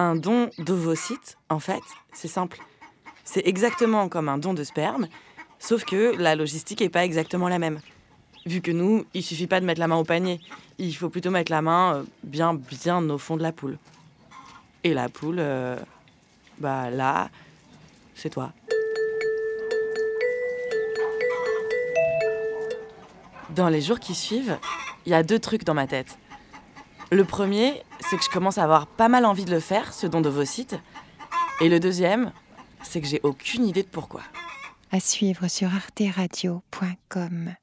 Un don d'ovocytes, en fait, c'est simple. C'est exactement comme un don de sperme, sauf que la logistique n'est pas exactement la même. Vu que nous, il suffit pas de mettre la main au panier, il faut plutôt mettre la main euh, bien, bien au fond de la poule. Et la poule, euh, bah là, c'est toi. Dans les jours qui suivent, il y a deux trucs dans ma tête. Le premier, c'est que je commence à avoir pas mal envie de le faire, ce don d'ovocytes. Et le deuxième, c'est que j'ai aucune idée de pourquoi. À suivre sur arteradio.com.